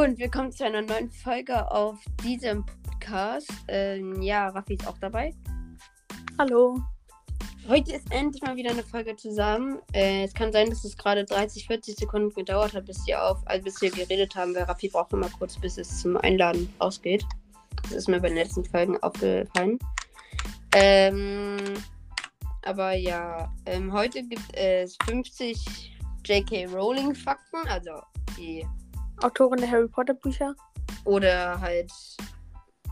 und willkommen zu einer neuen Folge auf diesem Podcast. Ähm, ja, Raffi ist auch dabei. Hallo. Heute ist endlich mal wieder eine Folge zusammen. Äh, es kann sein, dass es gerade 30, 40 Sekunden gedauert hat, bis wir auf, also bis wir geredet haben, weil Raffi braucht immer kurz, bis es zum Einladen ausgeht. Das ist mir bei den letzten Folgen aufgefallen. Ähm, aber ja, ähm, heute gibt es 50 J.K. Rowling Fakten, also die Autorin der Harry Potter Bücher. oder halt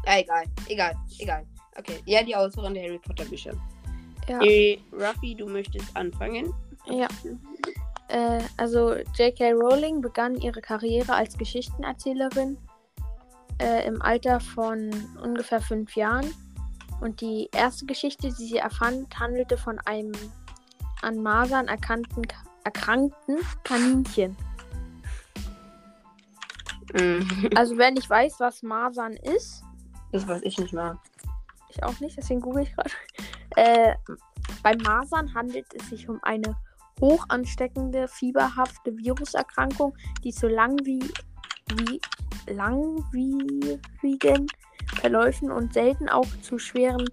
ah, egal, egal, egal. Okay, ja, die Autorin der Harry Potter Bücher. Ja. Äh, Raffi, du möchtest anfangen? Ja. Äh, also J.K. Rowling begann ihre Karriere als Geschichtenerzählerin äh, im Alter von ungefähr fünf Jahren. Und die erste Geschichte, die sie erfand, handelte von einem an Masern erkannten, erkrankten Kaninchen. Mhm. Also wer nicht weiß, was Masern ist, Das weiß ich nicht mal. ich auch nicht, deswegen google ich gerade. Äh, bei Masern handelt es sich um eine hoch ansteckende, fieberhafte Viruserkrankung, die zu lang wie, wie langwierigen Verläufen und selten auch zu schweren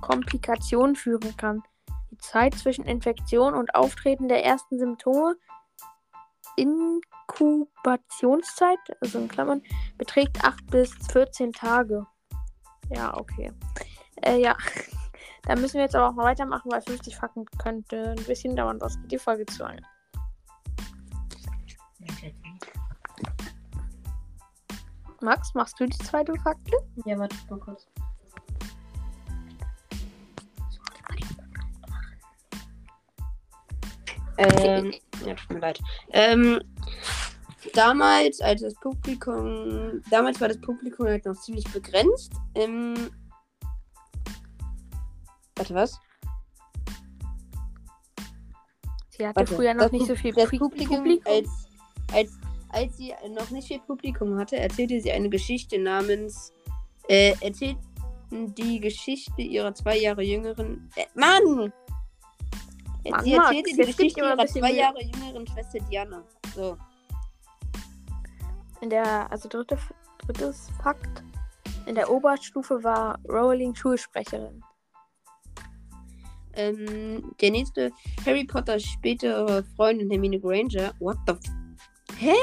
Komplikationen führen kann. Die Zeit zwischen Infektion und Auftreten der ersten Symptome, Inkubationszeit, also in Klammern, beträgt 8 bis 14 Tage. Ja, okay. Äh, ja. Da müssen wir jetzt aber auch mal weitermachen, weil 50 Fakten könnte ein bisschen dauern, sonst geht die Folge zu lang. Max, machst du die zweite Fakte? Ja, warte mal kurz. Ähm, ja, tut mir leid. Ähm, damals, als das Publikum, damals war das Publikum halt noch ziemlich begrenzt. Ähm, warte, was? Sie hatte Warte, früher noch nicht Pub- so viel das Pri- Publikum, Als, als, als sie noch nicht viel Publikum hatte, erzählte sie eine Geschichte namens äh, erzählten die Geschichte ihrer zwei Jahre jüngeren äh, Mann! Mann, sie Max, erzählte die jetzt gib Geschichte ihrer zwei. Jahre jüngeren Schwester Diana. So. In der, also dritte, drittes Fakt. In der Oberstufe war Rowling Schulsprecherin. Ähm, der nächste Harry Potter spätere Freundin Hermine Granger. What the f Hä?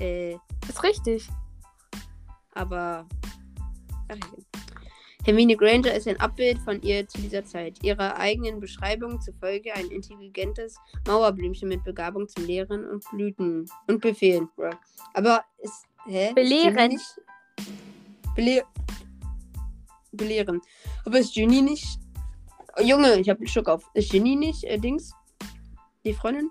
Äh, Ist richtig. aber. Ach, ja. Hermine Granger ist ein Abbild von ihr zu dieser Zeit. Ihrer eigenen Beschreibung zufolge ein intelligentes Mauerblümchen mit Begabung zum Lehren und Blüten und Befehlen. Aber ist. Hä? Belehren. Ginny nicht- Bele belehren. Aber ist Ginny nicht. Oh, Junge, ich hab einen Schock auf. Ist Ginny nicht, äh, Dings? Die Freundin?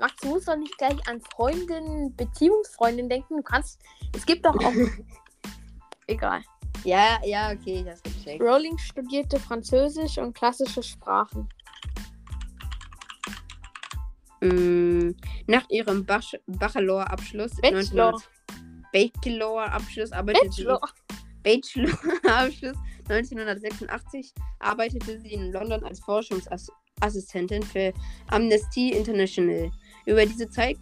Max, du musst doch nicht gleich an Freundin, Beziehungsfreundin denken. Du kannst. Es gibt doch auch. Egal. Ja, ja, okay, das gecheckt. Rowling studierte Französisch und klassische Sprachen. Mm, nach ihrem Bach Bachelor-Abschluss. Bachelor. 1900 Bachelor-Abschluss arbeitete Bachelor. sie. Bachelor-Abschluss 1986 arbeitete sie in London als Forschungsassistentin für Amnesty International. Über diese, Zeit,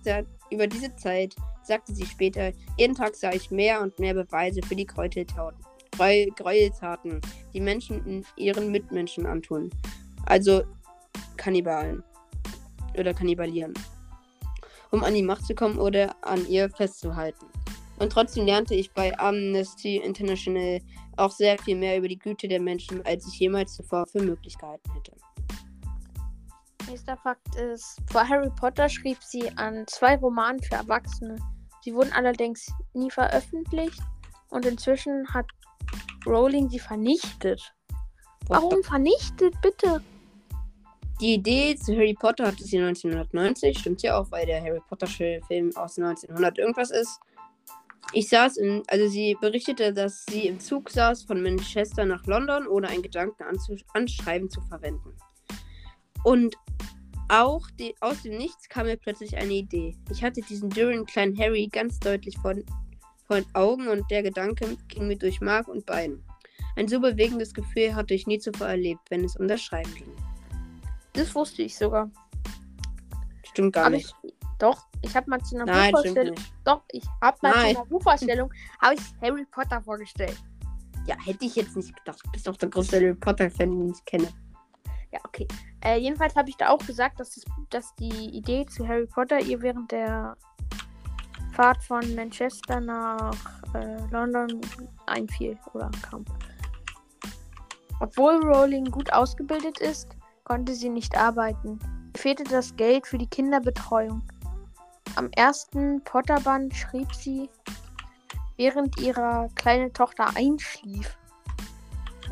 über diese Zeit sagte sie später, jeden Tag sah ich mehr und mehr Beweise für die Gräueltaten, Gräu- Gräueltaten, die Menschen ihren Mitmenschen antun. Also Kannibalen. Oder kannibalieren. Um an die Macht zu kommen oder an ihr festzuhalten. Und trotzdem lernte ich bei Amnesty International auch sehr viel mehr über die Güte der Menschen, als ich jemals zuvor für möglich gehalten hätte. Nächster Fakt ist, vor Harry Potter schrieb sie an zwei Romanen für Erwachsene. Sie wurden allerdings nie veröffentlicht und inzwischen hat Rowling sie vernichtet. Warum vernichtet, bitte? Die Idee zu Harry Potter hatte sie 1990, stimmt ja auch, weil der Harry Potter Film aus 1900 irgendwas ist. Ich saß in, also sie berichtete, dass sie im Zug saß von Manchester nach London, ohne einen Gedanken anzu, anschreiben zu verwenden. Und auch die, aus dem Nichts kam mir plötzlich eine Idee. Ich hatte diesen dürren kleinen Harry ganz deutlich vor, vor den Augen und der Gedanke ging mir durch Mark und Bein. Ein so bewegendes Gefühl hatte ich nie zuvor erlebt, wenn es um das Schreiben ging. Das wusste ich sogar. Stimmt gar Hab nicht. Ich, doch, ich habe mal zu einer Nein, Buchvorstellung. nicht. Doch, ich habe mal Nein. zu einer Buchvorstellung habe ich Harry Potter vorgestellt. Ja, hätte ich jetzt nicht gedacht. Du bist doch der größte Harry Potter-Fan, den ich kenne. Ja, okay. Äh, jedenfalls habe ich da auch gesagt, dass, das, dass die Idee zu Harry Potter ihr während der Fahrt von Manchester nach äh, London einfiel oder kam. Obwohl Rowling gut ausgebildet ist, konnte sie nicht arbeiten. Fehlte das Geld für die Kinderbetreuung. Am ersten Potterband schrieb sie, während ihre kleine Tochter einschlief.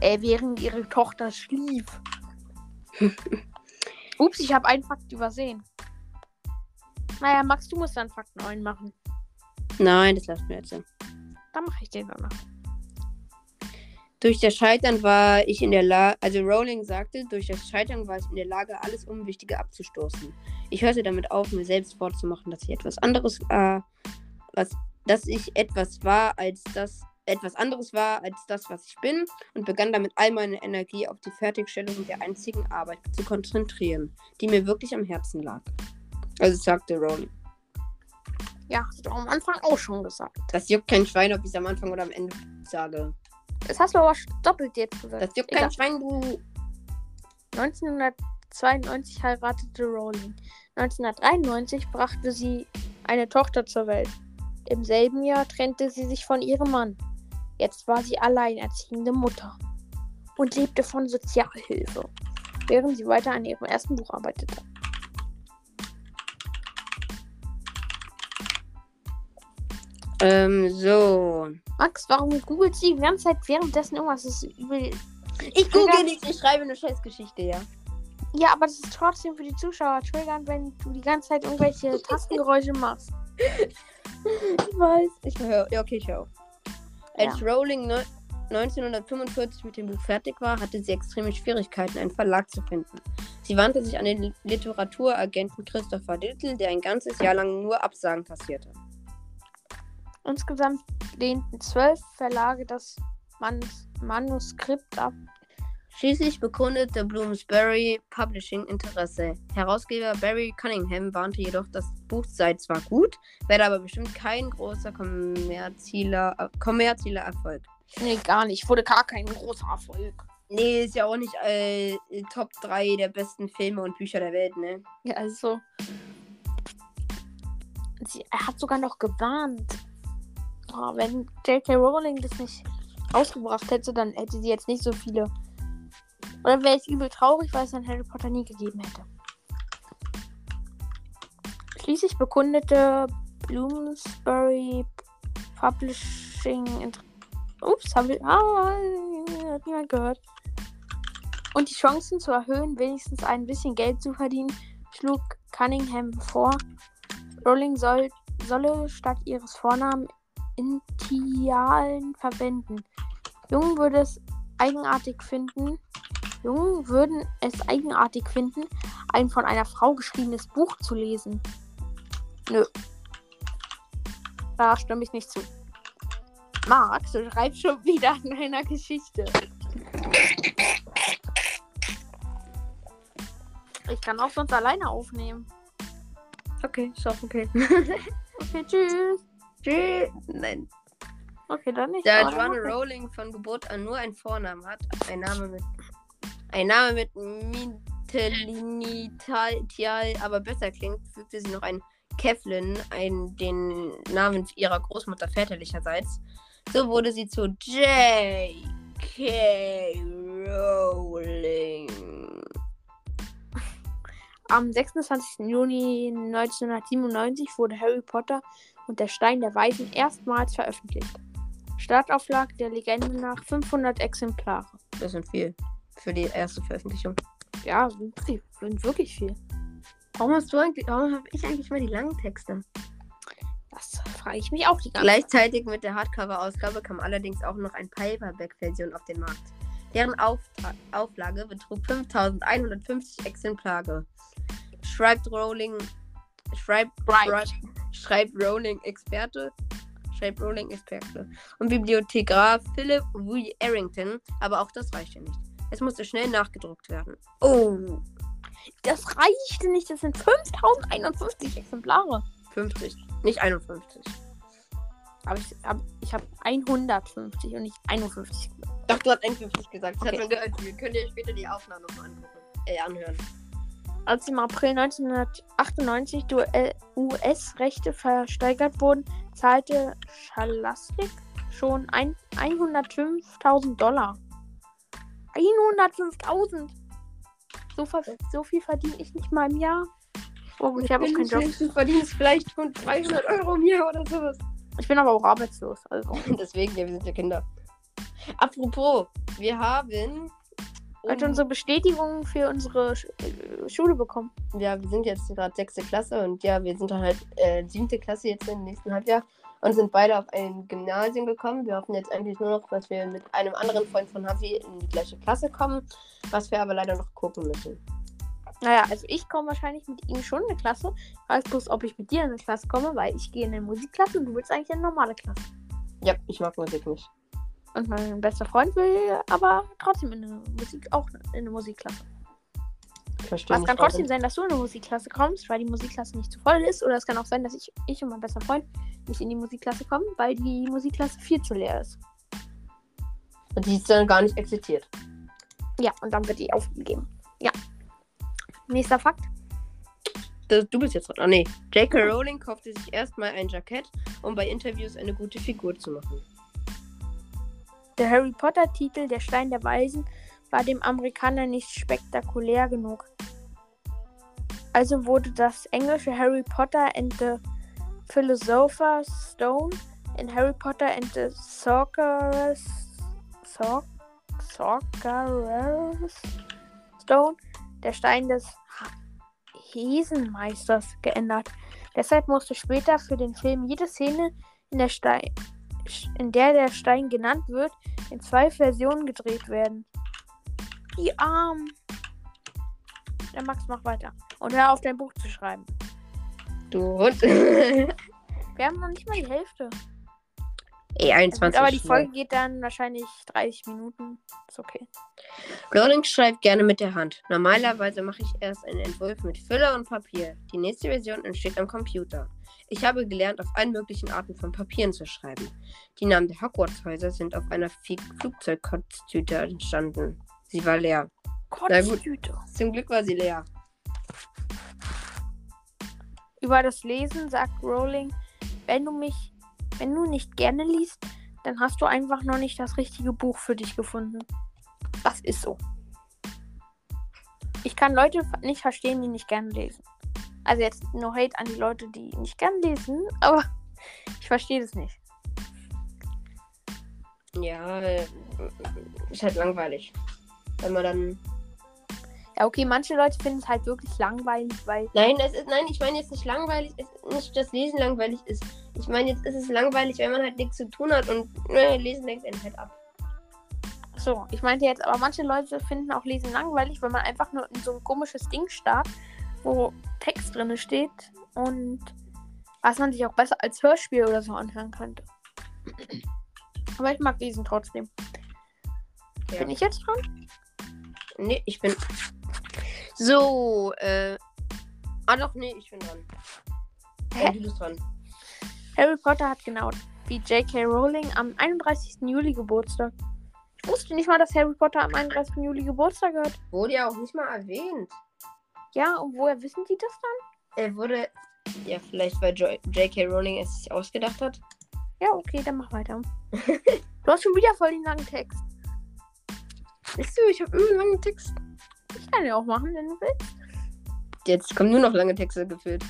Äh, während ihre Tochter schlief. Ups, ich habe einen Fakt übersehen. Naja, Max, du musst dann Fakt 9 machen. Nein, das lassen wir jetzt. sein. Dann mache ich den danach. Durch das Scheitern war ich in der Lage, also Rowling sagte, durch das Scheitern war ich in der Lage, alles Unwichtige abzustoßen. Ich hörte damit auf, mir selbst vorzumachen, dass ich etwas anderes, äh, was, dass ich etwas war, als das, etwas anderes war, als das, was ich bin, und begann damit all meine Energie auf die Fertigstellung der einzigen Arbeit zu konzentrieren, die mir wirklich am Herzen lag. Also sagte Rowling. Ja, hast du am Anfang auch schon gesagt. Das juckt kein Schwein, ob ich es am Anfang oder am Ende sage. Das hast du aber doppelt jetzt gesagt. Das juckt Egal. kein Schwein, du. 1992 heiratete Rowling. 1993 brachte sie eine Tochter zur Welt. Im selben Jahr trennte sie sich von ihrem Mann. Jetzt war sie alleinerziehende Mutter und lebte von Sozialhilfe, während sie weiter an ihrem ersten Buch arbeitete. Ähm, so. Max, warum googelt sie die ganze Zeit währenddessen irgendwas? Das ist übel. Ich google nicht, ich schreibe eine Scheißgeschichte, ja. Ja, aber das ist trotzdem für die Zuschauer triggernd, wenn du die ganze Zeit irgendwelche Tastengeräusche machst. Ich weiß. Ich höre. Ja, okay, ich höre. Als Rowling neu- 1945 mit dem Buch fertig war, hatte sie extreme Schwierigkeiten, einen Verlag zu finden. Sie wandte sich an den Literaturagenten Christopher Little, der ein ganzes Jahr lang nur Absagen kassierte. Insgesamt lehnten zwölf Verlage das Manus Manuskript ab. Schließlich bekundete Bloomsbury Publishing Interesse. Herausgeber Barry Cunningham warnte jedoch, das Buch sei zwar gut, werde aber bestimmt kein großer kommerzieller, äh, kommerzieller Erfolg. Nee, gar nicht. Wurde gar kein großer Erfolg. Nee, ist ja auch nicht äh, Top 3 der besten Filme und Bücher der Welt, ne? Ja, also. Sie, er hat sogar noch gewarnt. Oh, wenn J.K. Rowling das nicht rausgebracht hätte, dann hätte sie jetzt nicht so viele. Oder wäre ich übel traurig, weil es dann Harry Potter nie gegeben hätte. Schließlich bekundete Bloomsbury Publishing. Ups, haben wir. Ah, hat niemand gehört. Und die Chancen zu erhöhen, wenigstens ein bisschen Geld zu verdienen, schlug Cunningham vor. Rowling soll, solle statt ihres Vornamen Initialen verwenden. Jungen würde es eigenartig finden. Jungen würden es eigenartig finden, ein von einer Frau geschriebenes Buch zu lesen. Nö. Da stimme ich nicht zu. Max, du schreibst schon wieder an einer Geschichte. Ich kann auch sonst alleine aufnehmen. Okay, ist auch okay. Okay, tschüss. Tschüss. Nein. Okay, dann nicht. Da Joanna. Rowling von Geburt an nur einen Vornamen hat, ein Name mit ein Name mit Mitelinital, aber besser klingt, fügte sie noch ein Kevlin, ein, den Namen ihrer Großmutter väterlicherseits. So wurde sie zu J.K. Rowling. Am 26. Juni 1997 wurde Harry Potter und der Stein der Weisen erstmals veröffentlicht. Startauflage der Legende nach 500 Exemplare. Das sind viel für die erste Veröffentlichung. Ja, sind wirklich, sind wirklich viel. Warum hast du eigentlich, warum habe ich eigentlich mal die langen Texte? Das frage ich mich auch die ganze Zeit. Gleichzeitig mit der Hardcover-Ausgabe kam allerdings auch noch eine Paperback-Version auf den Markt. Deren Auftra Auflage betrug 5150 Exemplare. Schreibt Rowling. Schreibt, Right. schreibt Rowling Experte. Schreibt Rowling Experte. Und Bibliothekar Philip W. Arrington. Aber auch das reichte nicht. Es musste schnell nachgedruckt werden. Oh. Das reicht nicht. Das sind 5051 Exemplare. 50, nicht 51. Aber ich habe ich hab 150 und nicht 51. Doch, du hast 51 gesagt. Das Okay. hat man gehört. Wir können dir später die Aufnahme nochmal angucken. Äh, anhören. Als im April 1998 die US-Rechte versteigert wurden, zahlte Scholastic schon ein- 105.000 Dollar. 105.000! So, so viel verdiene ich nicht mal im Jahr. Oh, ich habe auch keinen Job. Du verdienst vielleicht rund 200 Euro im Jahr oder sowas. Ich bin aber auch arbeitslos. Also. Deswegen, ja, wir sind ja Kinder. Apropos, wir haben. Heute unsere Bestätigung für unsere Sch äh, Schule bekommen. ja, wir sind jetzt gerade sechste Klasse und ja, wir sind dann halt äh, siebte Klasse jetzt im nächsten Halbjahr und sind beide auf ein Gymnasium gekommen. Wir hoffen jetzt eigentlich nur noch, dass wir mit einem anderen Freund von Hafi in die gleiche Klasse kommen, was wir aber leider noch gucken müssen. Naja, also ich komme wahrscheinlich mit ihm schon in eine Klasse. Ich weiß bloß, ob ich mit dir in eine Klasse komme, weil ich gehe in eine Musikklasse und du willst eigentlich in eine normale Klasse. Ja, ich mag Musik nicht. Und mein bester Freund will aber trotzdem in eine Musik, auch in eine Musikklasse. Verstehe Es nicht. kann trotzdem warum. sein, dass du in eine Musikklasse kommst, weil die Musikklasse nicht zu voll ist. Oder es kann auch sein, dass ich, ich und mein bester Freund nicht in die Musikklasse kommen, weil die Musikklasse viel zu leer ist. Und die ist dann gar nicht existiert. Ja, und dann wird die aufgegeben. Ja. Nächster Fakt. Das, du bist jetzt dran. Ah, nee. J.K. Rowling kaufte sich erstmal ein Jackett, um bei Interviews eine gute Figur zu machen. Der Harry Potter-Titel Der Stein der Weisen war dem Amerikaner nicht spektakulär genug. Also wurde das englische Harry Potter and the Philosopher's Stone in Harry Potter and the Sorcerer's Sor Sorcerer's Stone, der Stein des Hesenmeisters, geändert. Deshalb musste später für den Film jede Szene, in der, Stein, in der der Stein genannt wird, in zwei Versionen gedreht werden. Die Arm. Der Max, mach weiter. Und hör auf, dein Buch zu schreiben. Du Hund. Wir haben noch nicht mal die Hälfte. Ey, Ja, 21. gut, aber die. Folge geht dann wahrscheinlich 30 Minuten. Ist okay. Rowling schreibt gerne mit der Hand. Normalerweise mache ich erst einen Entwurf mit Füller und Papier. Die nächste Version entsteht am Computer. Ich habe gelernt, auf allen möglichen Arten von Papieren zu schreiben. Die Namen der Hogwarts-Häuser sind auf einer Flugzeugkotztüte entstanden. Sie war leer. Na gut. Kotztüte. Zum Glück war sie leer. Über das Lesen sagt Rowling, wenn du mich, wenn du nicht gerne liest, dann hast du einfach noch nicht das richtige Buch für dich gefunden. Das ist so. Ich kann Leute nicht verstehen, die nicht gerne lesen. Also jetzt no hate an die Leute, die nicht gerne lesen, aber ich verstehe das nicht. Ja, äh, ist halt langweilig. Wenn man dann. Ja, okay, manche Leute finden es halt wirklich langweilig, weil Nein, es ist, nein, ich meine jetzt nicht langweilig, es ist nicht das Lesen langweilig ist. Ich meine jetzt ist es langweilig, wenn man halt nichts zu tun hat und äh, Lesen lenkt einen halt ab. So, ich meinte jetzt, aber manche Leute finden auch Lesen langweilig, wenn man einfach nur in so ein komisches Ding starrt, wo Text drin steht und was man sich auch besser als Hörspiel oder so anhören könnte. Aber ich mag Lesen trotzdem. Ja. Bin ich jetzt dran? Nee, ich bin. So, äh. Ah, doch, nee, ich bin dran. Hä? Du bist dran. Harry Potter hat genau wie J.K. Rowling am 31. Juli Geburtstag. Ich wusste nicht mal, dass Harry Potter am 31. Juli Geburtstag hat. Wurde ja auch nicht mal erwähnt. Ja, und woher wissen die das dann? Er wurde. Ja, vielleicht weil J.K. Rowling es sich ausgedacht hat. Ja, okay, dann mach weiter. du hast schon wieder voll den langen Text. Weißt du, ich habe immer einen langen Text. Ich kann ja auch machen, wenn du willst. Jetzt kommen nur noch lange Texte geführt.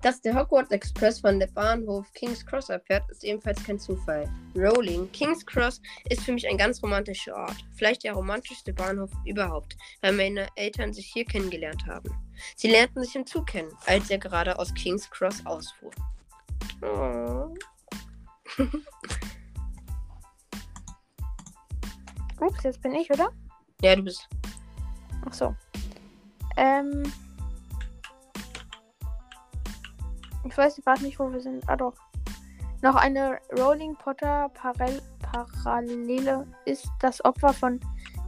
Dass der Hogwarts Express von der Bahnhof King's Cross abfährt, ist ebenfalls kein Zufall. Rowling, King's Cross ist für mich ein ganz romantischer Ort. Vielleicht der romantischste Bahnhof überhaupt, weil meine Eltern sich hier kennengelernt haben. Sie lernten sich im Zug kennen, als er gerade aus King's Cross ausfuhr. Oh. Ups, jetzt bin ich, oder? Ja, du bist. Ach so. Ähm. Ich weiß gerade nicht, wo wir sind. Ah, doch. Noch eine Rowling Potter Parel Parallele ist das Opfer von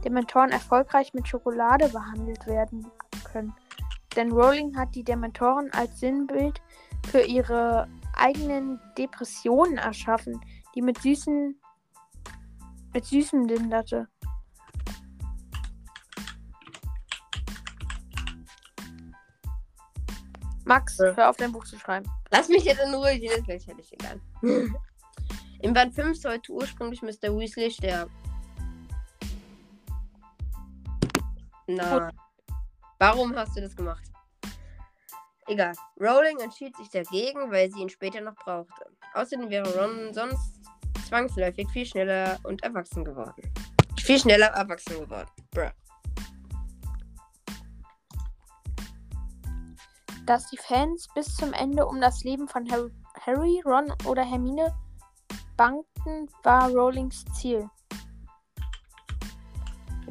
Dementoren erfolgreich mit Schokolade behandelt werden können. Denn Rowling hat die Dementoren als Sinnbild für ihre eigenen Depressionen erschaffen, die mit süßen mit süßem linderte. Max, Ja. hör auf dein Buch zu schreiben. Lass mich jetzt in Ruhe, ich jetzt gleich fertig, egal. Im Band 5 sollte ursprünglich Mr. Weasley sterben. Nein. Warum hast du das gemacht? Egal. Rowling entschied sich dagegen, weil sie ihn später noch brauchte. Außerdem wäre Ron sonst zwangsläufig viel schneller und erwachsen geworden. Viel schneller erwachsen geworden. Bruh. Dass die Fans bis zum Ende um das Leben von Harry, Harry Ron oder Hermine bangten, war Rowlings Ziel.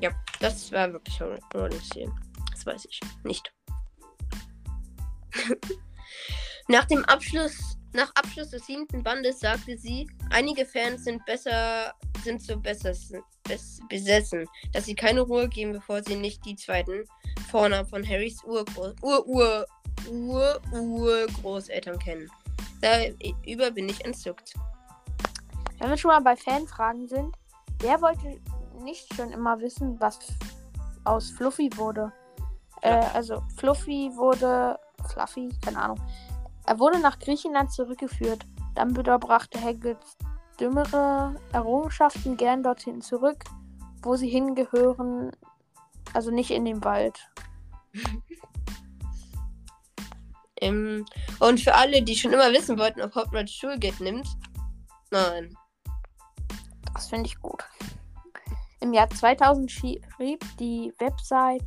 Ja, das war wirklich Row- Rowlings Ziel. Das weiß ich nicht. nach dem Abschluss, nach Abschluss des siebten Bandes sagte sie, einige Fans sind besser, sind so besessen, bes, besessen, dass sie keine Ruhe geben, bevor sie nicht die zweiten Vornamen von Harrys Urgroß, Ur, Ur, Ur, Urgroßeltern kennen. Darüber bin ich entzückt. Wenn wir schon mal bei Fanfragen sind, wer wollte nicht schon immer wissen, was aus Fluffy wurde? Äh, also Fluffy wurde. Fluffy, keine Ahnung. Er wurde nach Griechenland zurückgeführt. Dumbledore brachte Hagrids dümmere Errungenschaften gern dorthin zurück, wo sie hingehören. Also nicht in den Wald. Ähm, und für alle, die schon immer wissen wollten, ob Hogwarts Schulgeld nimmt, nein. Das finde ich gut. Im Jahr 2000 schrieb die Website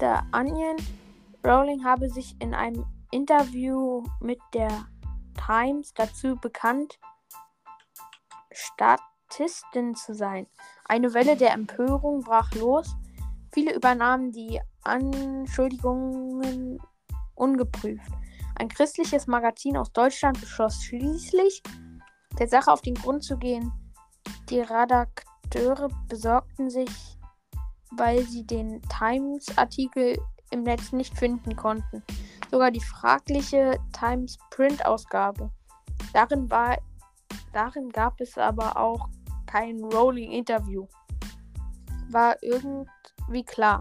The Onion, Rowling habe sich in einem Interview mit der Times dazu bekannt, Statistin zu sein. Eine Welle der Empörung brach los. Viele übernahmen die Anschuldigungen ungeprüft. Ein christliches Magazin aus Deutschland beschloss schließlich, der Sache auf den Grund zu gehen. Die Redakteure besorgten sich, weil sie den Times-Artikel im Netz nicht finden konnten. Sogar die fragliche Times Print-Ausgabe. Darin, war, darin gab es aber auch kein Rowling-Interview. War irgendwie klar.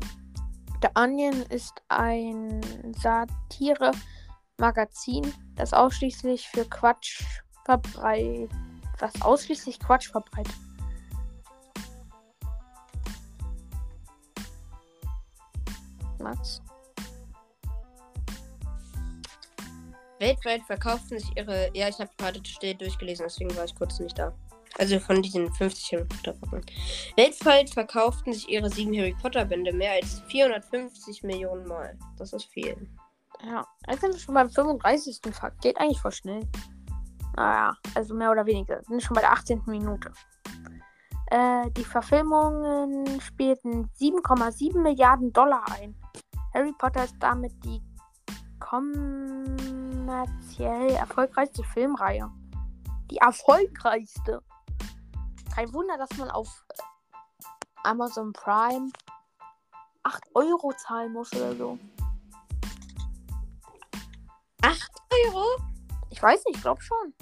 The Onion ist ein Satire-Magazin, das ausschließlich für Quatsch verbreitet. Was ausschließlich Quatsch verbreitet. Max? Weltweit verkauften sich ihre. Ja, ich habe gerade still durchgelesen, deswegen war ich kurz nicht da. Also von diesen 50 Harry Potter Packen. Weltweit verkauften sich ihre sieben Harry Potter Bände mehr als 450 Millionen Mal. Das ist viel. Ja, jetzt sind wir schon beim 35. Fakt. Geht eigentlich voll schnell. Naja, also mehr oder weniger. Sind schon bei der 18. Minute. Äh, die Verfilmungen spielten 7,7 Milliarden Dollar ein. Harry Potter ist damit die kommerziell erfolgreichste Filmreihe. Die erfolgreichste. Kein Wunder, dass man auf äh, Amazon Prime 8 Euro zahlen muss oder so. 8 Euro? Ich weiß nicht, ich glaube schon.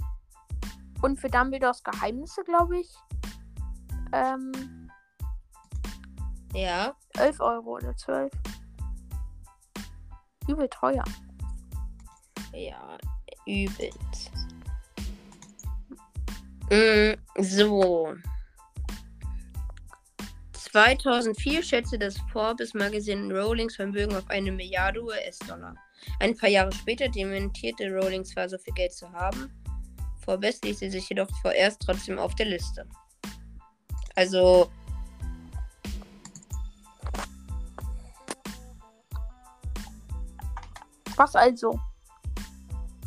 Und für Dumbledores Geheimnisse, glaube ich, ähm, Ja. 11 Euro oder 12. Übel teuer. Ja, übelst. Mm, so. 2004 schätzte das Forbes Magazin Rowlings Vermögen auf eine Milliarde US-Dollar. Ein paar Jahre später dementierte Rowling zwar so viel Geld zu haben, Forbes ließ sie sich jedoch vorerst trotzdem auf der Liste. Also, Was also?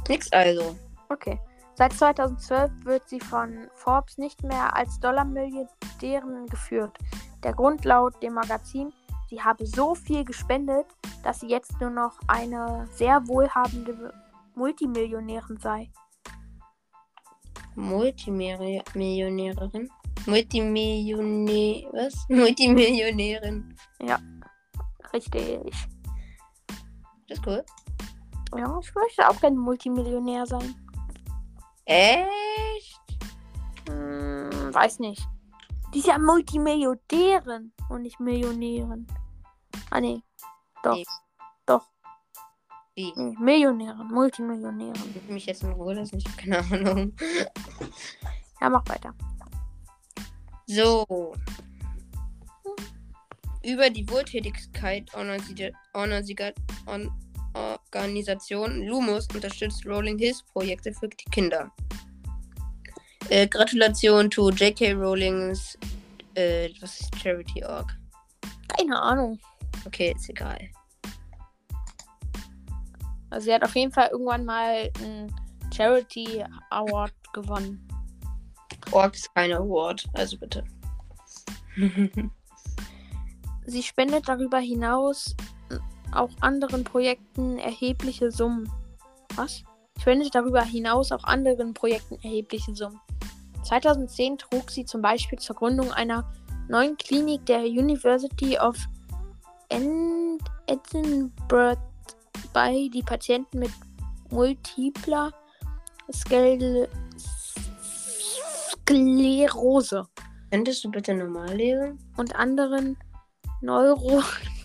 Nix also. Okay. Seit 2012 wird sie von Forbes nicht mehr als Dollarmilliardärin geführt. Der Grund laut dem Magazin, sie habe so viel gespendet, dass sie jetzt nur noch eine sehr wohlhabende Multimillionärin sei. Multimillionärin. Multimillionär. Was? Multimillionärin. Richtig. Das ist cool. Ja, ich möchte auch gerne Multimillionär sein. Echt? Hm, weiß nicht. Die ist ja Multimillionärin und nicht Millionärin. Ah, nee. Doch. Nee. Doch. Wie? Nee, Millionärin. Multimillionärin. Ich mich jetzt in Ruhe lassen. Ich habe keine Ahnung. Ja, mach weiter. So. Über die Wohltätigkeit Organisi- Organisi- On- Organisation Lumos unterstützt Rolling Hills Projekte für die Kinder. Äh, Gratulation to J.K. Rowlings äh, was ist Charity Org? Keine Ahnung. Okay, ist egal. Also sie hat auf jeden Fall irgendwann mal einen Charity Award gewonnen. Org ist kein Award, also bitte. Sie spendet darüber hinaus auch anderen Projekten erhebliche Summen. Was? Spendet darüber hinaus auch anderen Projekten erhebliche Summen. 2010 trug sie zum Beispiel zur Gründung einer neuen Klinik der University of Ed- Edinburgh bei, die Patienten mit multipler Skle Sklerose Könntest du bitte normal lesen? und anderen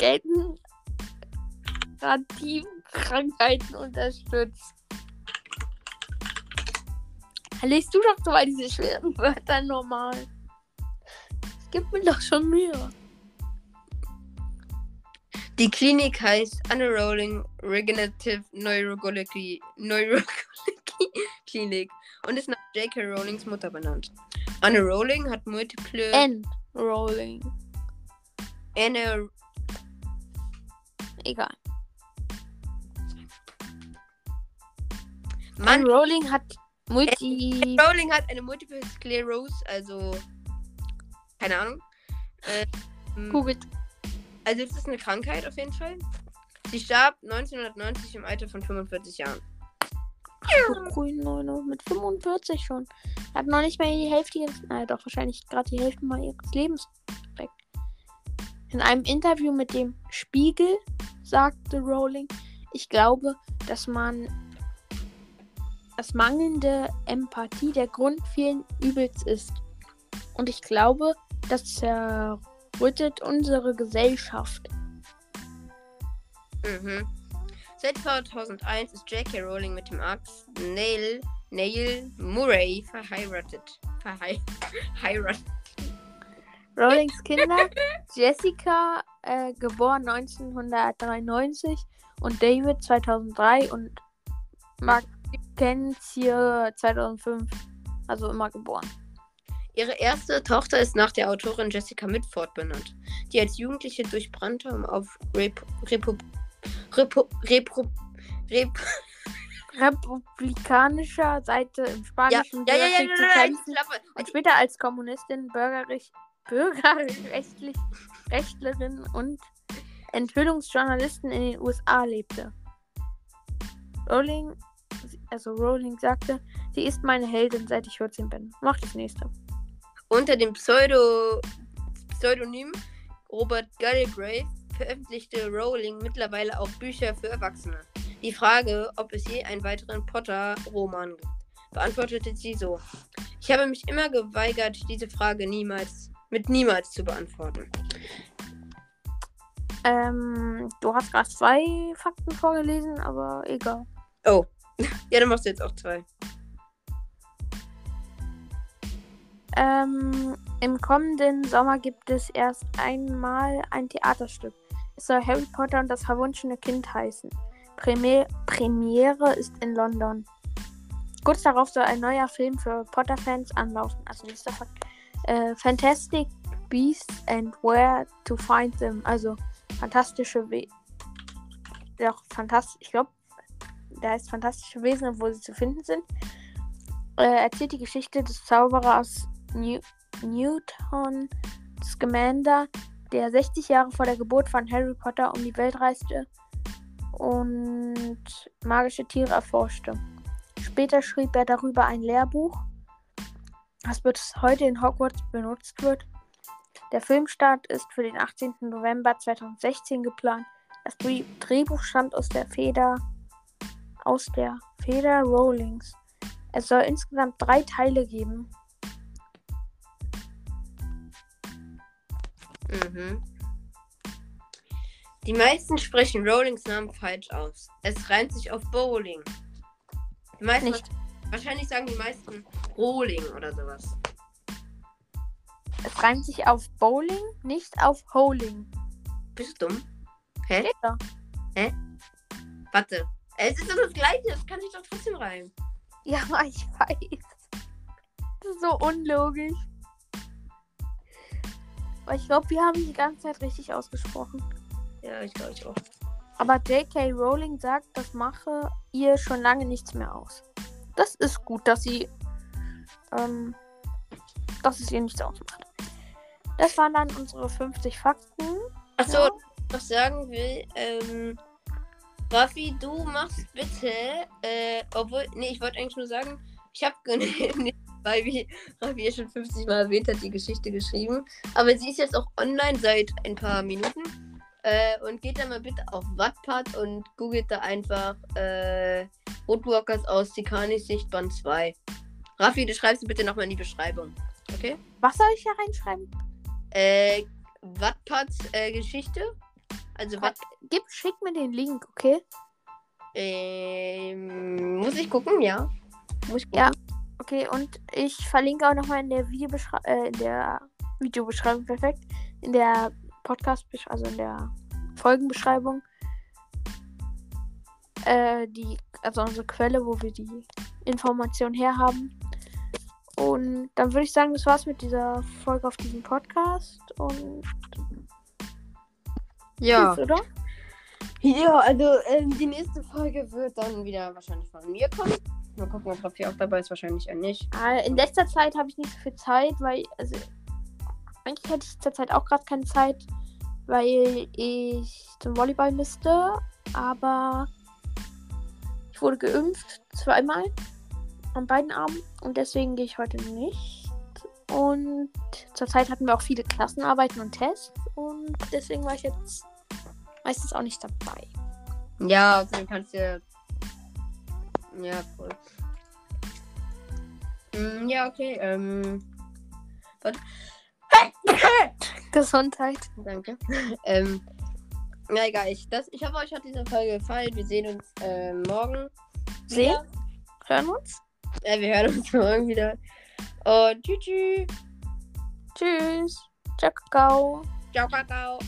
neurodegenerativen Krankheiten unterstützt. Liest du doch mal diese schweren Wörter normal. Es gibt mir doch schon Mühe. Die Klinik heißt Unrolling Regenerative Neurology, Neurology Klinik und ist nach J.K. Rowlings Mutter benannt. Anne Rowling hat multiple Enrolling. Anne Egal. Mann, Enrolling hat Multi. Rowling hat eine Multiple Sklerose, also keine Ahnung. Ähm, Googelt. Also es ist eine Krankheit auf jeden Fall. Sie starb 1990 im Alter von 45 Jahren. Grün Neune mit 45 schon. Hat noch nicht mehr die Hälfte ihres, na doch wahrscheinlich gerade die Hälfte mal ihres Lebens. In einem Interview mit dem Spiegel sagte Rowling, ich glaube, dass man das mangelnde Empathie der Grund vielen Übels ist. Und ich glaube, das zerrüttet unsere Gesellschaft. Mhm. Seit 2001 ist J.K. Rowling mit dem Arzt Neil, Neil Murray verheiratet. Verhei heiratet. Rowlings Kinder Jessica, äh, geboren 1993 und David 2003 und Mackenzie 2005, also immer geboren. Ihre erste Tochter ist nach der Autorin Jessica Mitford benannt, die als Jugendliche durch Brandtum auf Rep Repu Repu Repu Rep Republikanischer Seite im ja, spanischen ja, ja, ja, Bürgerkrieg zu ja, ja, kämpfen Klappe. und später als Kommunistin, Bürgerrecht, Bürgerrechtlich, Rechtlerin und Enthüllungsjournalistin in den USA lebte. Rowling, also Rowling sagte, sie ist meine Heldin, seit ich 14 bin. Mach das nächste. Unter dem Pseudo Pseudonym Robert Galbraith veröffentlichte Rowling mittlerweile auch Bücher für Erwachsene. Die Frage, ob es je einen weiteren Potter-Roman gibt, beantwortete sie so. Ich habe mich immer geweigert, diese Frage niemals mit niemals zu beantworten. Ähm, du hast gerade zwei Fakten vorgelesen, aber egal. Oh. Ja, dann machst du jetzt auch zwei. Ähm, im kommenden Sommer gibt es erst einmal ein Theaterstück. Es soll Harry Potter und das verwunschene Kind heißen. Premier Premiere ist in London. Kurz darauf soll ein neuer Film für Potter-Fans anlaufen. Also nächster Fakt. Äh, Fantastic Beasts and Where to Find Them. Also fantastische We Doch, fantastisch. Ich glaube, da heißt fantastische Wesen und wo sie zu finden sind. Äh, erzählt die Geschichte des Zauberers New Newton Scamander, der 60 Jahre vor der Geburt von Harry Potter um die Welt reiste und magische Tiere erforschte. Später schrieb er darüber ein Lehrbuch. Was bis heute in Hogwarts benutzt wird. Der Filmstart ist für den 18. November 2016 geplant. Das Dreh- Drehbuch stammt aus der Feder aus der Feder Rowlings. Es soll insgesamt drei Teile geben. Mhm. Die meisten sprechen Rowlings Namen falsch aus. Es reimt sich auf Bowling. Die meisten Nicht. Wahrscheinlich sagen die meisten Rowling oder sowas. Es reimt sich auf Bowling, nicht auf Howling. Bist du dumm? Hä? Steht da. Warte. Es ist doch das gleiche, das kann sich doch trotzdem reimen. Ja, ich weiß. Das ist so unlogisch. Aber ich glaube, wir haben die ganze Zeit richtig ausgesprochen. Ja, ich glaube ich auch. Aber J.K. Rowling sagt, das mache ihr schon lange nichts mehr aus. Das ist gut, dass sie. Ähm, dass es ihr nichts ausmacht. Das waren dann unsere 50 Fakten. Achso, Ja. was ich sagen will, ähm, Raffi, du machst bitte, äh, obwohl, nee, ich wollte eigentlich nur sagen, ich habe, weil wie Raffi ja schon 50 Mal erwähnt hat, die Geschichte geschrieben, aber sie ist jetzt auch online seit ein paar Minuten. Äh, und geht da mal bitte auf Wattpad und googelt da einfach äh, Woodwalkers aus Tikanis Sicht Band 2. Raffi, du schreibst bitte nochmal in die Beschreibung. Okay? Was soll ich hier reinschreiben? Äh, Wattpads äh, Geschichte. Also Watt, Gib, schick mir den Link, okay? ähm, muss ich gucken, ja. Muss ich gucken. Ja. Okay, und ich verlinke auch nochmal in der Videobeschreibung, äh, in der Videobeschreibung, perfekt. In der Podcast, also in der Folgenbeschreibung. Äh, die, also unsere Quelle, wo wir die Information herhaben. Und dann würde ich sagen, das war's mit dieser Folge auf diesem Podcast. Und Ja. tschüss, oder? Ja, also ähm, die nächste Folge wird dann wieder wahrscheinlich von mir kommen. Mal gucken, ob Raffi auch dabei ist. Wahrscheinlich eher nicht. Äh, In letzter Zeit habe ich nicht so viel Zeit, weil, also, eigentlich hätte ich zurzeit auch gerade keine Zeit, weil ich zum Volleyball müsste, aber ich wurde geimpft, zweimal, an beiden Armen und deswegen gehe ich heute nicht. Und zurzeit hatten wir auch viele Klassenarbeiten und Tests und deswegen war ich jetzt meistens auch nicht dabei. Ja, außerdem kannst du. Ja, cool. Mm, ja, okay. Ähm. Warte. Gesundheit. Danke. ähm. Na egal, ich, das, ich hoffe, euch hat diese Folge gefallen. Wir sehen uns äh, morgen. Sehen? wieder. Hören wir uns? Äh, wir hören uns morgen wieder. Und tschüss. tschüss. Tschüss. Ciao, Kakao. Ciao, Kakao.